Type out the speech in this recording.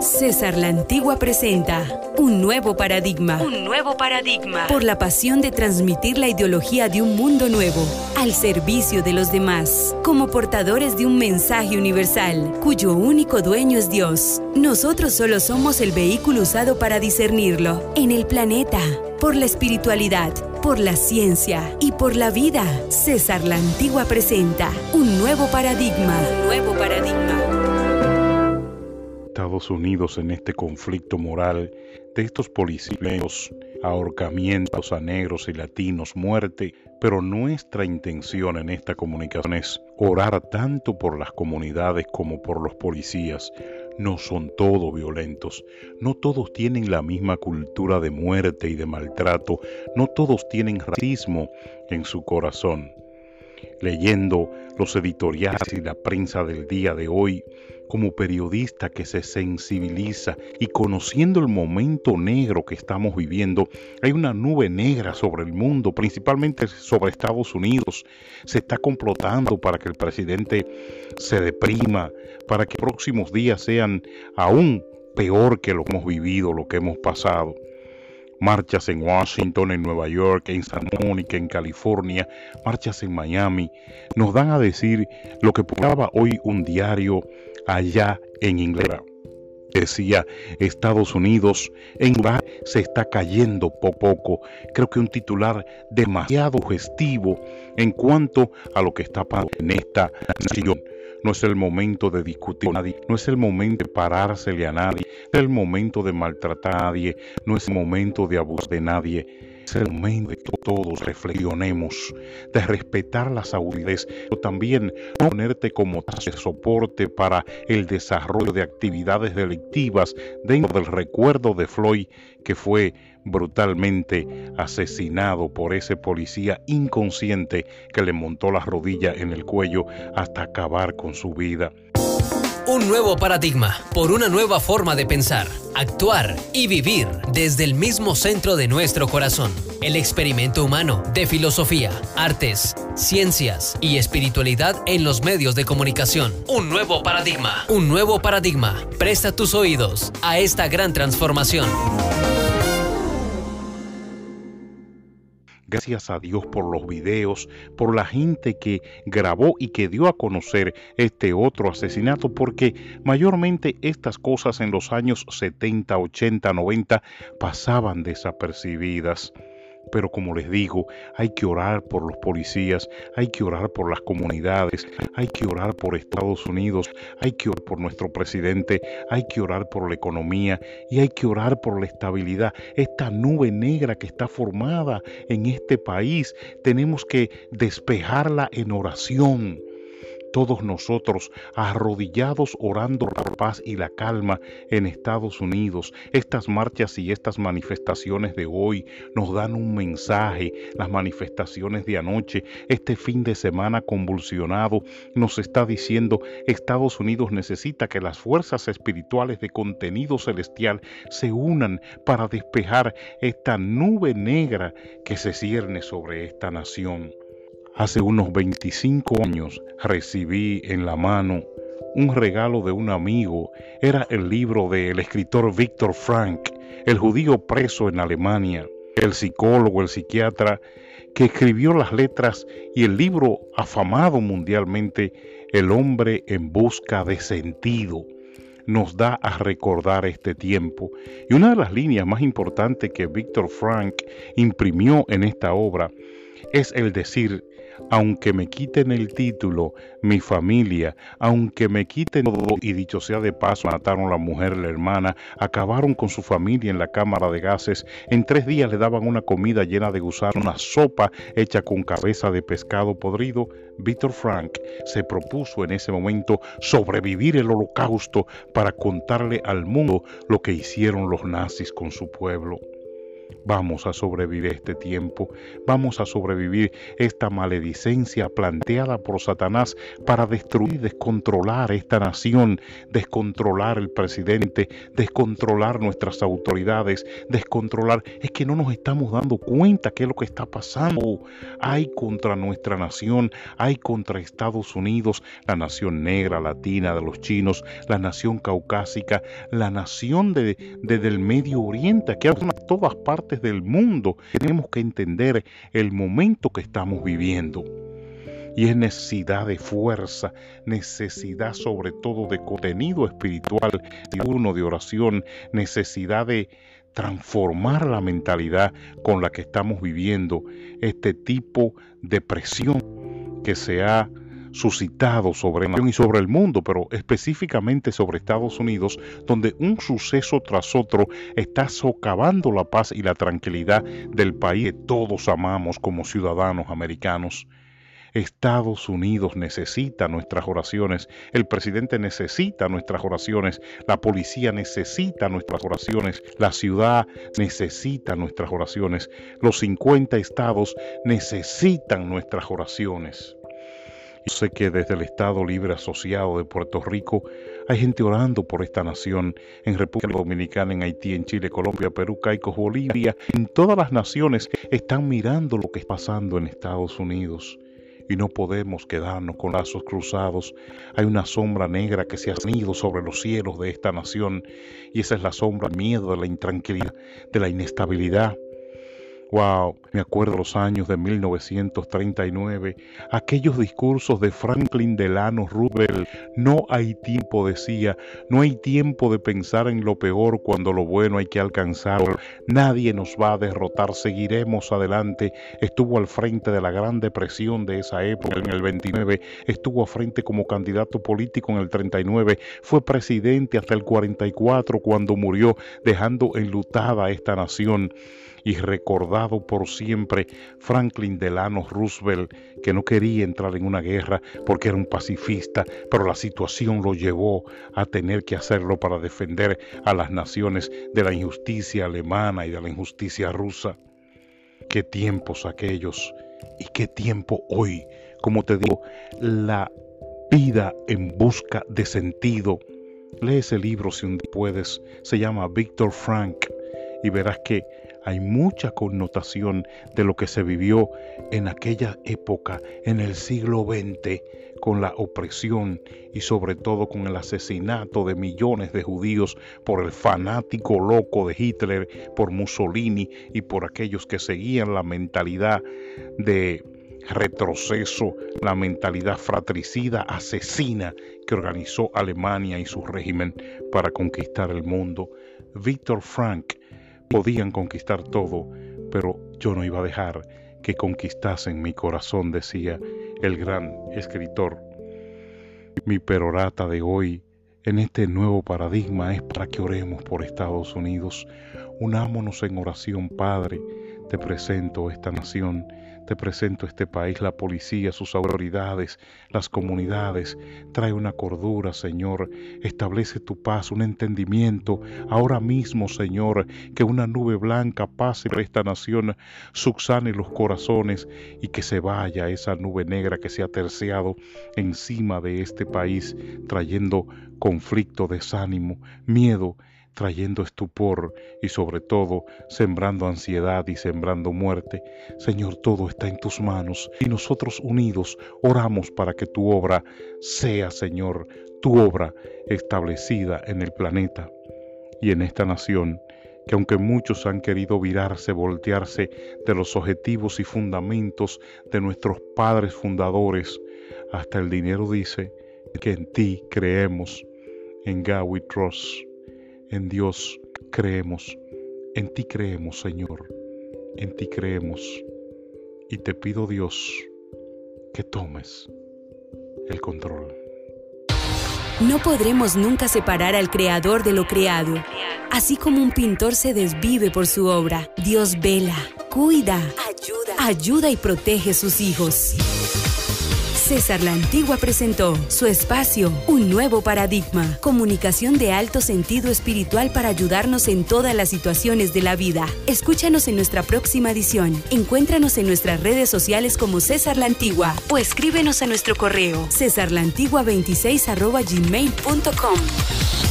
César la Antigua presenta un nuevo paradigma. Un nuevo paradigma. Por la pasión de transmitir la ideología de un mundo nuevo al servicio de los demás, como portadores de un mensaje universal cuyo único dueño es Dios. Nosotros solo somos el vehículo usado para discernirlo en el planeta, por la espiritualidad, por la ciencia y por la vida. César la Antigua presenta un nuevo paradigma. Un nuevo paradigma. Estados Unidos en este conflicto moral de estos policías, ahorcamientos a negros y latinos, muerte, pero nuestra intención en esta comunicación es orar tanto por las comunidades como por los policías. No son todos violentos, no todos tienen la misma cultura de muerte y de maltrato, no todos tienen racismo en su corazón. Leyendo los editoriales y la prensa del día de hoy, como periodista que se sensibiliza y conociendo el momento negro que estamos viviendo, hay una nube negra sobre el mundo, principalmente sobre Estados Unidos. Se está complotando para que el presidente se deprima, para que próximos días sean aún peor que lo que hemos vivido, lo que hemos pasado marchas en Washington, en Nueva York, en San Mónica, en California, marchas en Miami, nos dan a decir lo que publicaba hoy un diario allá en Inglaterra. Decía, Estados Unidos en se está cayendo poco a poco. Creo que un titular demasiado gestivo en cuanto a lo que está pasando en esta nación. No es el momento de discutir a nadie, no es el momento de parársele a nadie, no es el momento de maltratar a nadie, no es el momento de abusar de nadie. Es el momento de que todos reflexionemos, de respetar las autoridades, pero también ponerte como soporte para el desarrollo de actividades delictivas dentro del recuerdo de Floyd que fue brutalmente asesinado por ese policía inconsciente que le montó la rodilla en el cuello hasta acabar con su vida. Un nuevo paradigma por una nueva forma de pensar, actuar y vivir desde el mismo centro de nuestro corazón. El experimento humano de filosofía, artes, ciencias y espiritualidad en los medios de comunicación. Un nuevo paradigma. Un nuevo paradigma. Presta tus oídos a esta gran transformación. Gracias a Dios por los videos, por la gente que grabó y que dio a conocer este otro asesinato, porque mayormente estas cosas en los años 70, 80, 90 pasaban desapercibidas. Pero como les digo, hay que orar por los policías, hay que orar por las comunidades, hay que orar por Estados Unidos, hay que orar por nuestro presidente, hay que orar por la economía y hay que orar por la estabilidad. Esta nube negra que está formada en este país, tenemos que despejarla en oración todos nosotros arrodillados orando por la paz y la calma en Estados Unidos. Estas marchas y estas manifestaciones de hoy nos dan un mensaje. Las manifestaciones de anoche, este fin de semana convulsionado, nos está diciendo Estados Unidos necesita que las fuerzas espirituales de contenido celestial se unan para despejar esta nube negra que se cierne sobre esta nación. Hace unos 25 años recibí en la mano un regalo de un amigo. Era el libro del escritor Víctor Frank, el judío preso en Alemania, el psicólogo, el psiquiatra, que escribió las letras y el libro afamado mundialmente, El hombre en busca de sentido nos da a recordar este tiempo. Y una de las líneas más importantes que Víctor Frank imprimió en esta obra es el decir, aunque me quiten el título, mi familia, aunque me quiten todo, y dicho sea de paso, mataron a la mujer, la hermana, acabaron con su familia en la cámara de gases, en tres días le daban una comida llena de gusanos, una sopa hecha con cabeza de pescado podrido, Víctor Frank se propuso en ese momento sobrevivir el holocausto para contarle al mundo lo que hicieron los nazis con su pueblo. Vamos a sobrevivir este tiempo, vamos a sobrevivir esta maledicencia planteada por Satanás para destruir, descontrolar esta nación, descontrolar el presidente, descontrolar nuestras autoridades, descontrolar. Es que no nos estamos dando cuenta qué es lo que está pasando. Hay contra nuestra nación, hay contra Estados Unidos, la nación negra, latina, de los chinos, la nación caucásica, la nación de, del Medio Oriente, que en todas partes del mundo. Tenemos que entender el momento que estamos viviendo. Y es necesidad de fuerza, necesidad sobre todo de contenido espiritual, de oración, necesidad de transformar la mentalidad con la que estamos viviendo este tipo de presión que se ha suscitado sobre y sobre el mundo, pero específicamente sobre Estados Unidos, donde un suceso tras otro está socavando la paz y la tranquilidad del país que todos amamos como ciudadanos americanos. Estados Unidos necesita nuestras oraciones, el presidente necesita nuestras oraciones, la policía necesita nuestras oraciones, la ciudad necesita nuestras oraciones, los 50 estados necesitan nuestras oraciones. Yo sé que desde el Estado Libre Asociado de Puerto Rico hay gente orando por esta nación, en República Dominicana, en Haití, en Chile, Colombia, Perú, Caicos, Bolivia, en todas las naciones están mirando lo que está pasando en Estados Unidos. Y no podemos quedarnos con lazos cruzados. Hay una sombra negra que se ha ido sobre los cielos de esta nación. Y esa es la sombra, el miedo, de la intranquilidad, de la inestabilidad Wow, me acuerdo los años de 1939, aquellos discursos de Franklin Delano Roosevelt. No hay tiempo, decía, no hay tiempo de pensar en lo peor cuando lo bueno hay que alcanzarlo. Nadie nos va a derrotar, seguiremos adelante. Estuvo al frente de la Gran Depresión de esa época en el 29, estuvo al frente como candidato político en el 39, fue presidente hasta el 44 cuando murió, dejando enlutada a esta nación y por siempre Franklin Delano Roosevelt, que no quería entrar en una guerra porque era un pacifista, pero la situación lo llevó a tener que hacerlo para defender a las naciones de la injusticia alemana y de la injusticia rusa. Qué tiempos aquellos y qué tiempo hoy. Como te digo, la vida en busca de sentido. Lee ese libro si un día puedes. Se llama Víctor Frank y verás que hay mucha connotación de lo que se vivió en aquella época, en el siglo XX, con la opresión y sobre todo con el asesinato de millones de judíos por el fanático loco de Hitler, por Mussolini y por aquellos que seguían la mentalidad de retroceso, la mentalidad fratricida, asesina que organizó Alemania y su régimen para conquistar el mundo. Víctor Frank podían conquistar todo, pero yo no iba a dejar que conquistasen mi corazón, decía el gran escritor. Mi perorata de hoy en este nuevo paradigma es para que oremos por Estados Unidos. Unámonos en oración, Padre. Te presento esta nación te presento este país, la policía, sus autoridades, las comunidades. Trae una cordura, Señor. Establece tu paz, un entendimiento. Ahora mismo, Señor, que una nube blanca pase por esta nación, subsane los corazones y que se vaya esa nube negra que se ha terciado encima de este país, trayendo conflicto, desánimo, miedo trayendo estupor y sobre todo sembrando ansiedad y sembrando muerte. Señor, todo está en tus manos y nosotros unidos oramos para que tu obra sea, Señor, tu obra establecida en el planeta y en esta nación que aunque muchos han querido virarse, voltearse de los objetivos y fundamentos de nuestros padres fundadores, hasta el dinero dice que en ti creemos, en we trust. En Dios creemos, en ti creemos, Señor, en ti creemos. Y te pido, Dios, que tomes el control. No podremos nunca separar al Creador de lo creado. Así como un pintor se desvive por su obra, Dios vela, cuida, ayuda, y protege sus hijos. César La Antigua presentó su espacio, un nuevo paradigma, comunicación de alto sentido espiritual para ayudarnos en todas las situaciones de la vida. Escúchanos en nuestra próxima edición. Encuéntranos en nuestras redes sociales como César La Antigua o escríbenos a nuestro correo cesarlantigua26 gmail.com.